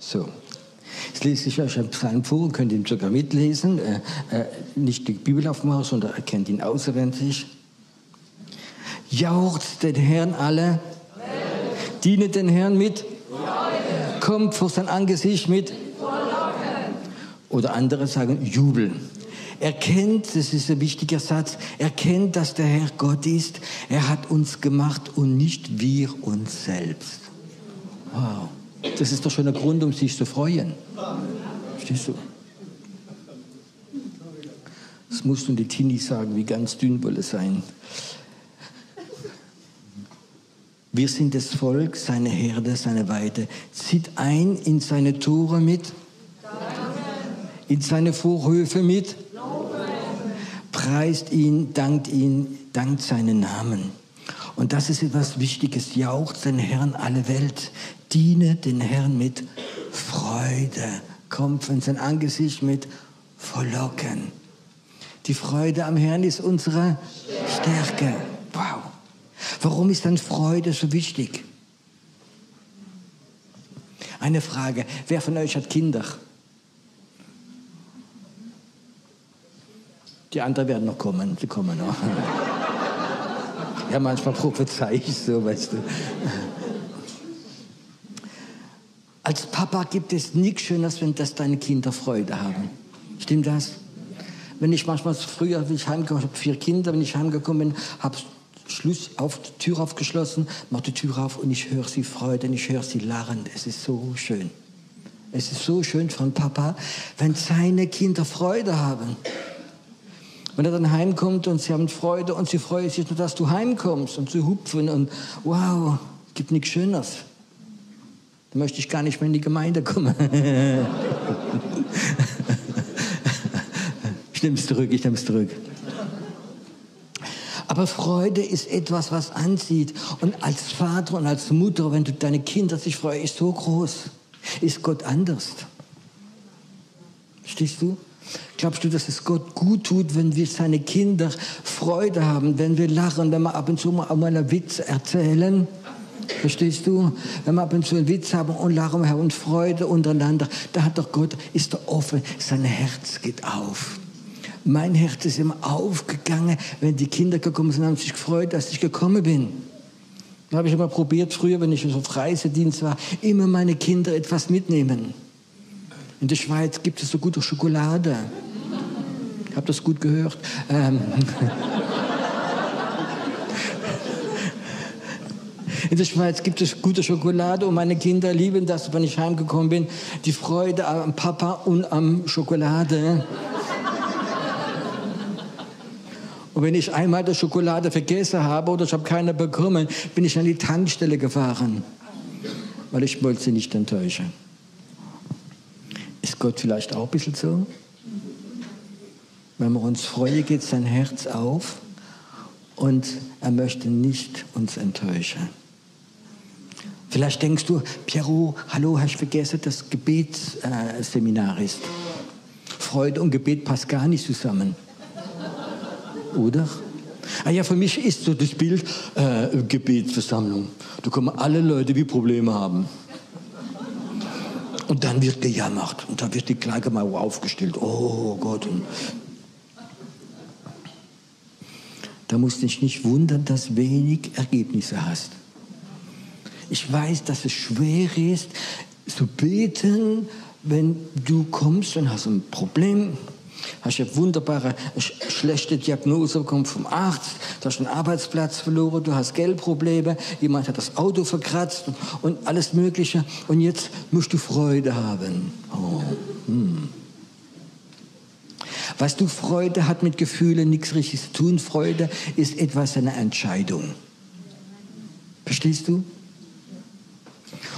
So. Jetzt lese ich euch einen Psalm vor, könnt ihn sogar mitlesen. Äh, äh, nicht die Bibel aufmachen, sondern erkennt ihn auswendig. Jaucht den Herrn alle, dienet den Herrn mit, kommt vor sein Angesicht mit, oder andere sagen jubeln. Erkennt, das ist ein wichtiger Satz, erkennt, dass der Herr Gott ist. Er hat uns gemacht und nicht wir uns selbst. Wow. Das ist doch schon ein Grund, um sich zu freuen. Verstehst du? Das musst du die Tini sagen, wie ganz dünn wolle sein. Wir sind das Volk, seine Herde, seine Weide. Zieht ein in seine Tore mit, in seine Vorhöfe mit, preist ihn, dankt ihn, dankt seinen Namen. Und das ist etwas Wichtiges. Jaucht den Herrn alle Welt. Diene den Herrn mit Freude. Kommt von sein Angesicht mit Verlocken. Die Freude am Herrn ist unsere Stärke. Wow. Warum ist dann Freude so wichtig? Eine Frage. Wer von euch hat Kinder? Die anderen werden noch kommen. Sie kommen noch. Ja, manchmal prophezei ich so, weißt du. Als Papa gibt es nichts Schöneres, wenn das deine Kinder Freude haben. Stimmt das? Wenn ich manchmal früher, wie ich heimgekommen habe, vier Kinder, wenn ich heimgekommen bin, habe Schluss auf die Tür aufgeschlossen, mache die Tür auf und ich höre sie Freude und ich höre sie lachen. Es ist so schön. Es ist so schön von Papa, wenn seine Kinder Freude haben. Wenn er dann heimkommt und sie haben Freude und sie freuen sich nur, dass du heimkommst und sie hupfen und wow, gibt nichts Schöneres. Da möchte ich gar nicht mehr in die Gemeinde kommen. ich nehme es zurück, ich nehme es zurück. Aber Freude ist etwas, was anzieht. Und als Vater und als Mutter, wenn du deine Kinder sich freuen, ist so groß. Ist Gott anders. Stehst du? Glaubst du, dass es Gott gut tut, wenn wir seine Kinder Freude haben, wenn wir lachen, wenn wir ab und zu mal einen Witz erzählen? Verstehst du? Wenn wir ab und zu einen Witz haben und lachen und Freude untereinander, da hat doch Gott, ist doch offen, sein Herz geht auf. Mein Herz ist immer aufgegangen, wenn die Kinder gekommen sind, haben sich gefreut, dass ich gekommen bin. Da habe ich immer probiert, früher, wenn ich auf Reisedienst war, immer meine Kinder etwas mitnehmen. In der Schweiz gibt es so gute Schokolade. Habe das gut gehört. Ähm In der Schweiz gibt es gute Schokolade und meine Kinder lieben das, wenn ich heimgekommen bin, die Freude am Papa und am Schokolade. Und wenn ich einmal die Schokolade vergessen habe oder ich habe keine bekommen, bin ich an die Tankstelle gefahren, weil ich wollte sie nicht enttäuschen. Ist Gott vielleicht auch ein bisschen so? Wenn wir uns freuen, geht sein Herz auf und er möchte nicht uns enttäuschen. Vielleicht denkst du, Piero, hallo, hast du vergessen, dass Gebetsseminar ist. Freude und Gebet passt gar nicht zusammen. Oder? Ah ja, für mich ist so das Bild äh, Gebetsversammlung. Da kommen alle Leute, die Probleme haben. Und dann wird gejammert und da wird die Klagemauer aufgestellt. Oh Gott. Und da musst du dich nicht wundern, dass wenig Ergebnisse hast. Ich weiß, dass es schwer ist, zu beten, wenn du kommst und hast ein Problem hast eine wunderbare, schlechte Diagnose bekommen vom Arzt, du hast einen Arbeitsplatz verloren, du hast Geldprobleme, jemand hat das Auto verkratzt und alles Mögliche und jetzt musst du Freude haben. Oh. Hm. Weißt du, Freude hat mit Gefühlen nichts richtig zu tun. Freude ist etwas eine Entscheidung. Verstehst du?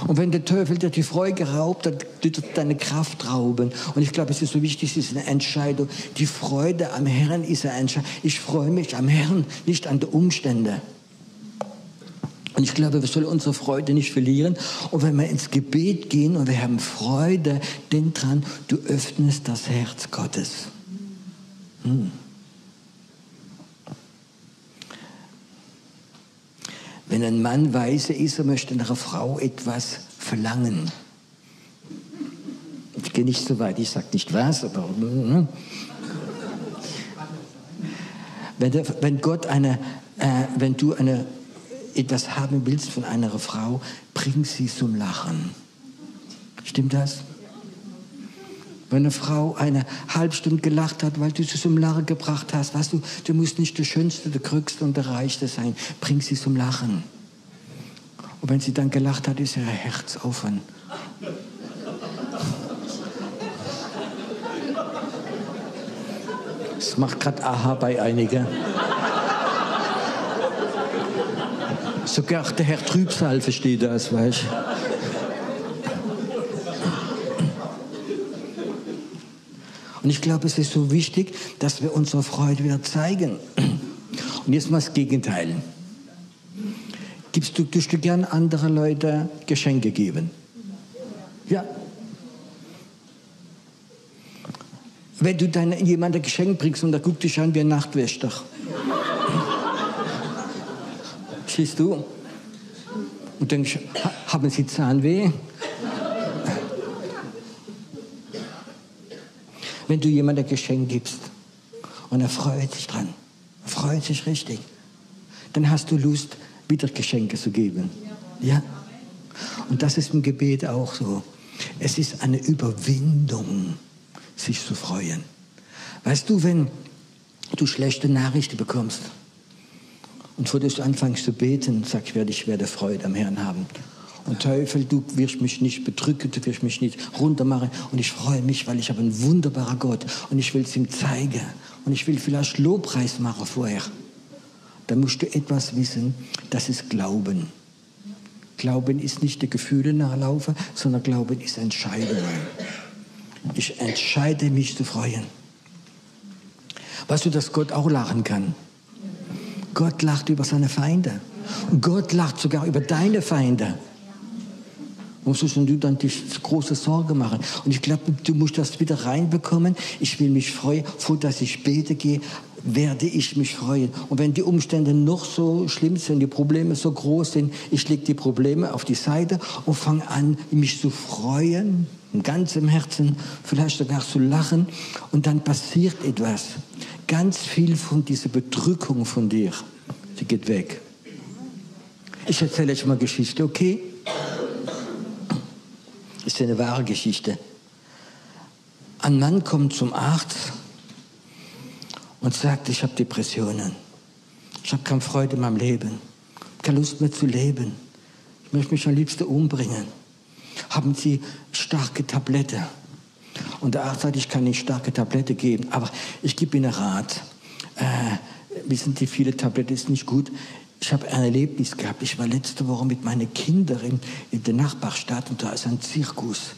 Und wenn der Teufel dir die Freude raubt, dann wird er deine Kraft rauben. Und ich glaube, es ist so wichtig, es ist eine Entscheidung. Die Freude am Herrn ist eine Entscheidung. Ich freue mich am Herrn, nicht an den Umständen. Und ich glaube, wir sollen unsere Freude nicht verlieren. Und wenn wir ins Gebet gehen und wir haben Freude, denk dran, du öffnest das Herz Gottes. Hm. Wenn ein Mann weise ist, er möchte nach einer Frau etwas verlangen. Ich gehe nicht so weit, ich sage nicht was, aber. Hm. Wenn, der, wenn Gott eine, äh, wenn du eine, etwas haben willst von einer Frau, bring sie zum Lachen. Stimmt das? Wenn eine Frau eine halbe Stunde gelacht hat, weil du sie zum Lachen gebracht hast, weißt du, du musst nicht der Schönste, der Krückste und der Reichste sein. Bring sie zum Lachen. Und wenn sie dann gelacht hat, ist ihr Herz offen. Es macht gerade Aha bei einigen. Sogar der Herr Trübsal versteht das, weißt du. Und ich glaube, es ist so wichtig, dass wir unsere Freude wieder zeigen. Und jetzt mal das Gegenteil. Gibst du, du gern andere Leute Geschenke geben? Ja. Wenn du dann jemandem ein Geschenk bringst und der guckt dich an wie ein Nachtwächter. Siehst du? Und denkst, haben sie Zahnweh? Wenn du jemandem ein Geschenk gibst und er freut sich dran, er freut sich richtig, dann hast du Lust, wieder Geschenke zu geben. Ja? Und das ist im Gebet auch so. Es ist eine Überwindung, sich zu freuen. Weißt du, wenn du schlechte Nachrichten bekommst und vor du anfängst zu beten, sagst, werde ich werde Freude am Herrn haben. Und Teufel, du wirst mich nicht bedrücken, du wirst mich nicht runtermachen. Und ich freue mich, weil ich habe einen wunderbaren Gott. Und ich will es ihm zeigen. Und ich will vielleicht Lobpreis machen vorher. Da musst du etwas wissen, das ist Glauben. Glauben ist nicht die Gefühle nachlaufen, sondern Glauben ist Entscheidung. Ich entscheide mich zu freuen. Weißt du, dass Gott auch lachen kann? Gott lacht über seine Feinde. Gott lacht sogar über deine Feinde musst du dann dich große Sorge machen. Und ich glaube, du musst das wieder reinbekommen. Ich will mich freuen, vor dass ich bete gehe, werde ich mich freuen. Und wenn die Umstände noch so schlimm sind, die Probleme so groß sind, ich lege die Probleme auf die Seite und fange an, mich zu freuen, in ganzem Herzen, vielleicht sogar zu lachen. Und dann passiert etwas. Ganz viel von dieser Bedrückung von dir, sie geht weg. Ich erzähle euch mal Geschichte, okay? Ist eine wahre Geschichte. Ein Mann kommt zum Arzt und sagt, ich habe Depressionen. Ich habe keine Freude in meinem Leben, keine Lust mehr zu leben. Ich möchte mich am liebsten umbringen. Haben Sie starke Tablette? Und der Arzt sagt, ich kann nicht starke Tablette geben, aber ich gebe Ihnen Rat. Äh, wissen Sie, viele Tabletten ist nicht gut. Ich habe ein Erlebnis gehabt. Ich war letzte Woche mit meinen Kindern in der Nachbarstadt und da ist ein Zirkus.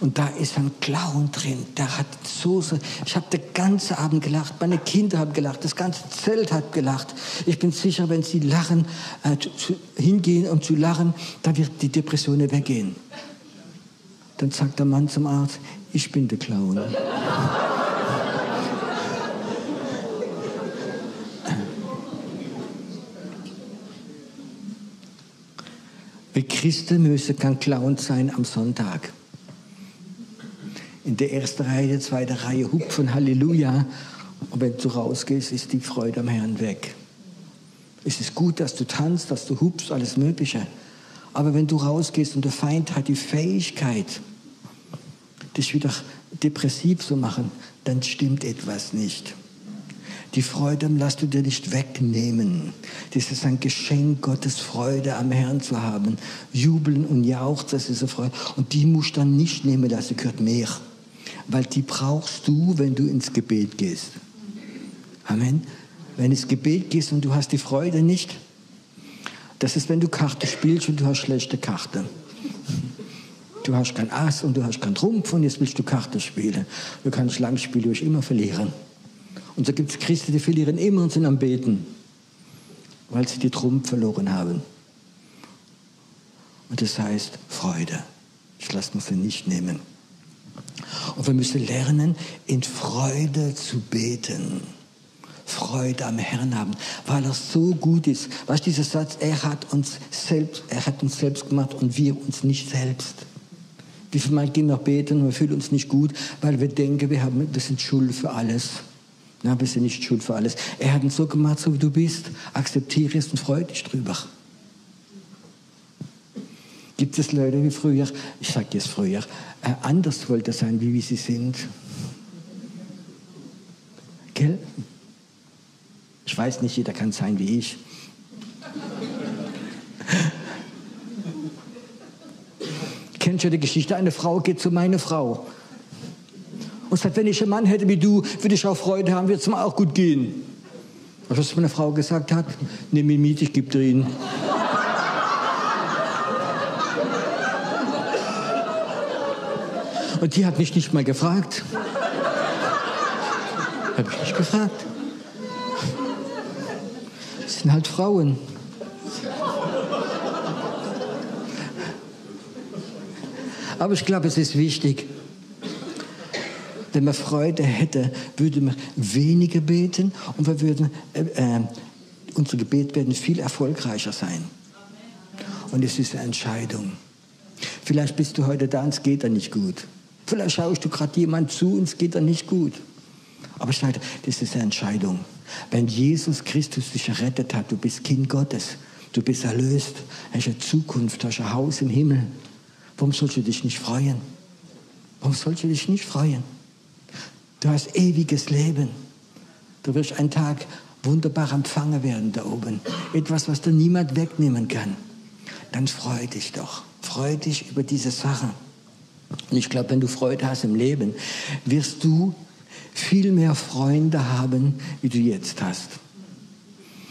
Und da ist ein Clown drin, der hat Soße. Ich habe den ganzen Abend gelacht, meine Kinder haben gelacht, das ganze Zelt hat gelacht. Ich bin sicher, wenn sie lachen, äh, zu, hingehen und zu lachen, dann wird die Depression weggehen. Dann sagt der Mann zum Arzt, ich bin der Clown. Christen müssen kein Clown sein am Sonntag. In der ersten Reihe, zweite Reihe hupfen Halleluja. Und wenn du rausgehst, ist die Freude am Herrn weg. Es ist gut, dass du tanzt, dass du hupst, alles Mögliche. Aber wenn du rausgehst und der Feind hat die Fähigkeit, dich wieder depressiv zu machen, dann stimmt etwas nicht. Die Freude lass du dir nicht wegnehmen. Das ist ein Geschenk Gottes, Freude am Herrn zu haben. Jubeln und jauchzen, das ist eine Freude. Und die musst du dann nicht nehmen lassen, gehört mehr. Weil die brauchst du, wenn du ins Gebet gehst. Amen. Wenn ins Gebet gehst und du hast die Freude nicht, das ist, wenn du Karte spielst und du hast schlechte Karte. Du hast kein Ass und du hast keinen Trumpf und jetzt willst du Karte spielen. Du kannst Langspiel durch immer verlieren. Und so gibt es Christen, die verlieren immer und sind am Beten, weil sie die Trumpf verloren haben. Und das heißt Freude. Ich lasse mir sie nicht nehmen. Und wir müssen lernen, in Freude zu beten. Freude am Herrn haben, weil er so gut ist. Weißt du, dieser Satz, er hat uns selbst, er hat uns selbst gemacht und wir uns nicht selbst. Wie viel Mal gehen wir beten und wir fühlen uns nicht gut, weil wir denken, wir, haben, wir sind schuld für alles. Na, bist du nicht schuld für alles. Er hat uns so gemacht, so wie du bist. Akzeptiere es und freue dich drüber. Gibt es Leute wie früher, ich sage jetzt früher, äh, anders wollte sein, wie, sie sind? Gell? Ich weiß nicht, jeder kann sein wie ich. Kennst du die Geschichte? Eine Frau geht zu meiner Frau und sagt, wenn ich einen Mann hätte wie du, würde ich auch Freude haben, würde es mir auch gut gehen. Und was meine Frau gesagt hat, nimm ihn mit, ich gebe dir ihn. Und die hat mich nicht mal gefragt. Habe ich nicht gefragt. Das sind halt Frauen. Aber ich glaube, es ist wichtig. Wenn man Freude hätte, würde man weniger beten und wir würden, äh, äh, unser Gebet werden viel erfolgreicher sein. Und es ist eine Entscheidung. Vielleicht bist du heute da und es geht dann nicht gut. Vielleicht schaust du gerade jemand zu und es geht dann nicht gut. Aber sage, das ist eine Entscheidung. Wenn Jesus Christus dich errettet hat, du bist Kind Gottes, du bist erlöst, hast eine Zukunft, hast ein Haus im Himmel. Warum sollst du dich nicht freuen? Warum sollst du dich nicht freuen? Du hast ewiges Leben. Du wirst einen Tag wunderbar empfangen werden da oben. Etwas, was dir niemand wegnehmen kann. Dann freu dich doch. Freu dich über diese Sache. Und ich glaube, wenn du Freude hast im Leben, wirst du viel mehr Freunde haben, wie du jetzt hast.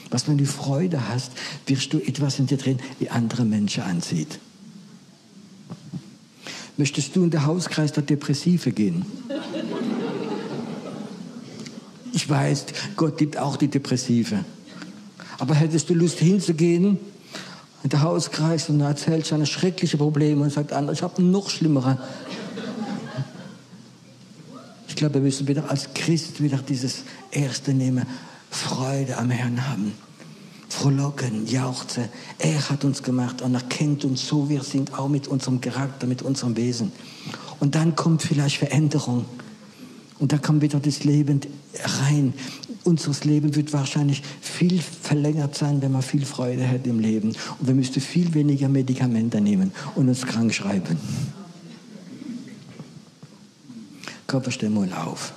Was, wenn du Freude hast, wirst du etwas in dir drin, wie andere Menschen ansieht. Möchtest du in den Hauskreis der Depressive gehen? Ich weiß, Gott gibt auch die Depressive. Aber hättest du Lust hinzugehen in den Hauskreis und erzählt seine schrecklichen Probleme und sagt, ich habe noch schlimmere. Ich glaube, wir müssen wieder als Christ wieder dieses Erste nehmen, Freude am Herrn haben. Frohlocken, jauchzen. Er hat uns gemacht und er kennt uns so, wir sind auch mit unserem Charakter, mit unserem Wesen. Und dann kommt vielleicht Veränderung. Und da kommt wieder das Leben rein. Unser Leben wird wahrscheinlich viel verlängert sein, wenn man viel Freude hat im Leben. Und wir müssten viel weniger Medikamente nehmen und uns krank schreiben. Körper, stell auf.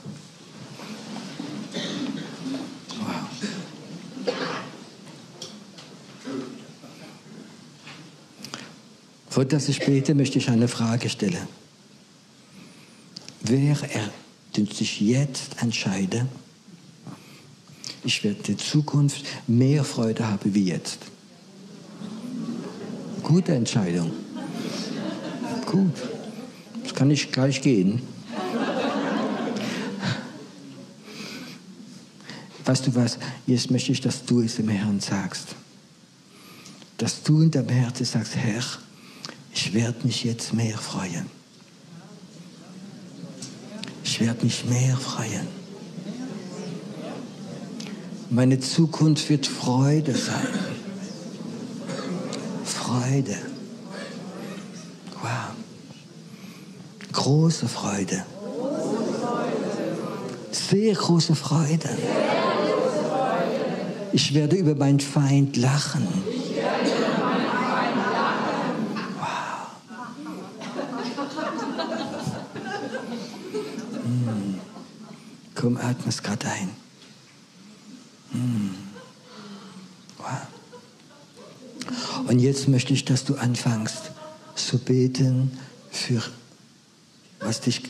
Vor dass ich bete, möchte ich eine Frage stellen. Wer er sich jetzt entscheide, ich werde in Zukunft mehr Freude haben wie jetzt. Gute Entscheidung. Gut. Das kann ich gleich gehen. Weißt du was? Jetzt möchte ich, dass du es dem Herrn sagst. Dass du in deinem Herzen sagst, Herr, ich werde mich jetzt mehr freuen. Ich werde mich mehr freuen. Meine Zukunft wird Freude sein. Freude. Wow. Große Freude. Sehr große Freude. Ich werde über meinen Feind lachen. Komm, atme es gerade ein. Hm. Wow. Und jetzt möchte ich, dass du anfängst zu beten für was dich,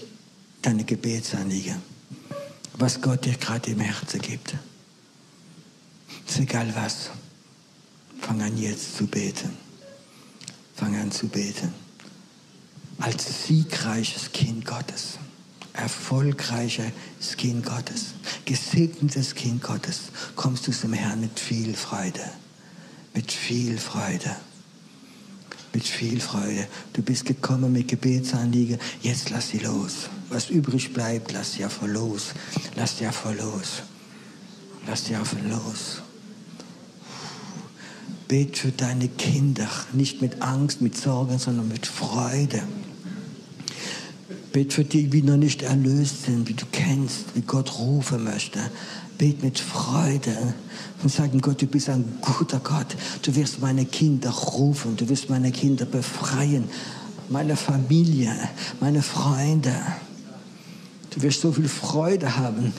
deine Gebetsanliegen, was Gott dir gerade im Herzen gibt. Ist egal was. Fang an jetzt zu beten. Fang an zu beten. Als siegreiches Kind Gottes erfolgreiches Kind Gottes, gesegnetes Kind Gottes, kommst du zum Herrn mit viel Freude. Mit viel Freude. Mit viel Freude. Du bist gekommen mit Gebetsanliegen, jetzt lass sie los. Was übrig bleibt, lass sie einfach los. Lass sie einfach los. Lass sie einfach los. Bet für deine Kinder, nicht mit Angst, mit Sorgen, sondern mit Freude. Bet für die, die noch nicht erlöst sind, wie du kennst, wie Gott rufen möchte. Bet mit Freude und sagen, Gott, du bist ein guter Gott. Du wirst meine Kinder rufen, du wirst meine Kinder befreien, meine Familie, meine Freunde. Du wirst so viel Freude haben.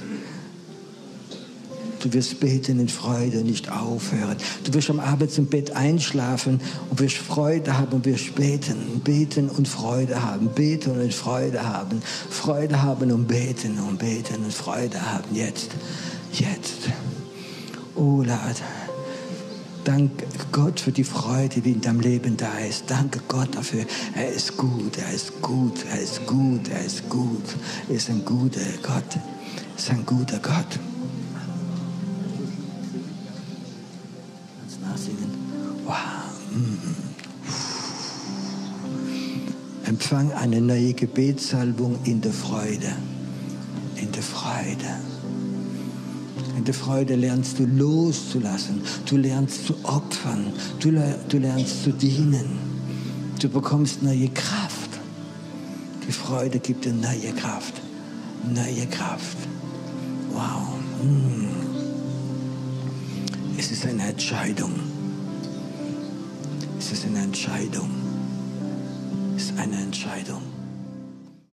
Du wirst beten in Freude nicht aufhören. Du wirst am Abend im Bett einschlafen und wirst Freude haben und wirst beten. Beten und Freude haben. Beten und Freude haben. Freude haben und beten und beten und Freude haben. Jetzt. Jetzt. Oh, Lord. Danke Gott für die Freude, die in deinem Leben da ist. Danke Gott dafür. Er ist gut, er ist gut, er ist gut, er ist gut. Er ist ein guter Gott. Er ist ein guter Gott. Empfang eine neue Gebetssalbung in der Freude. In der Freude. In der Freude lernst du loszulassen. Du lernst zu opfern. Du, du lernst zu dienen. Du bekommst neue Kraft. Die Freude gibt dir neue Kraft. Neue Kraft. Wow. Hm. Es ist eine Entscheidung. Es ist eine Entscheidung. Ist eine Entscheidung.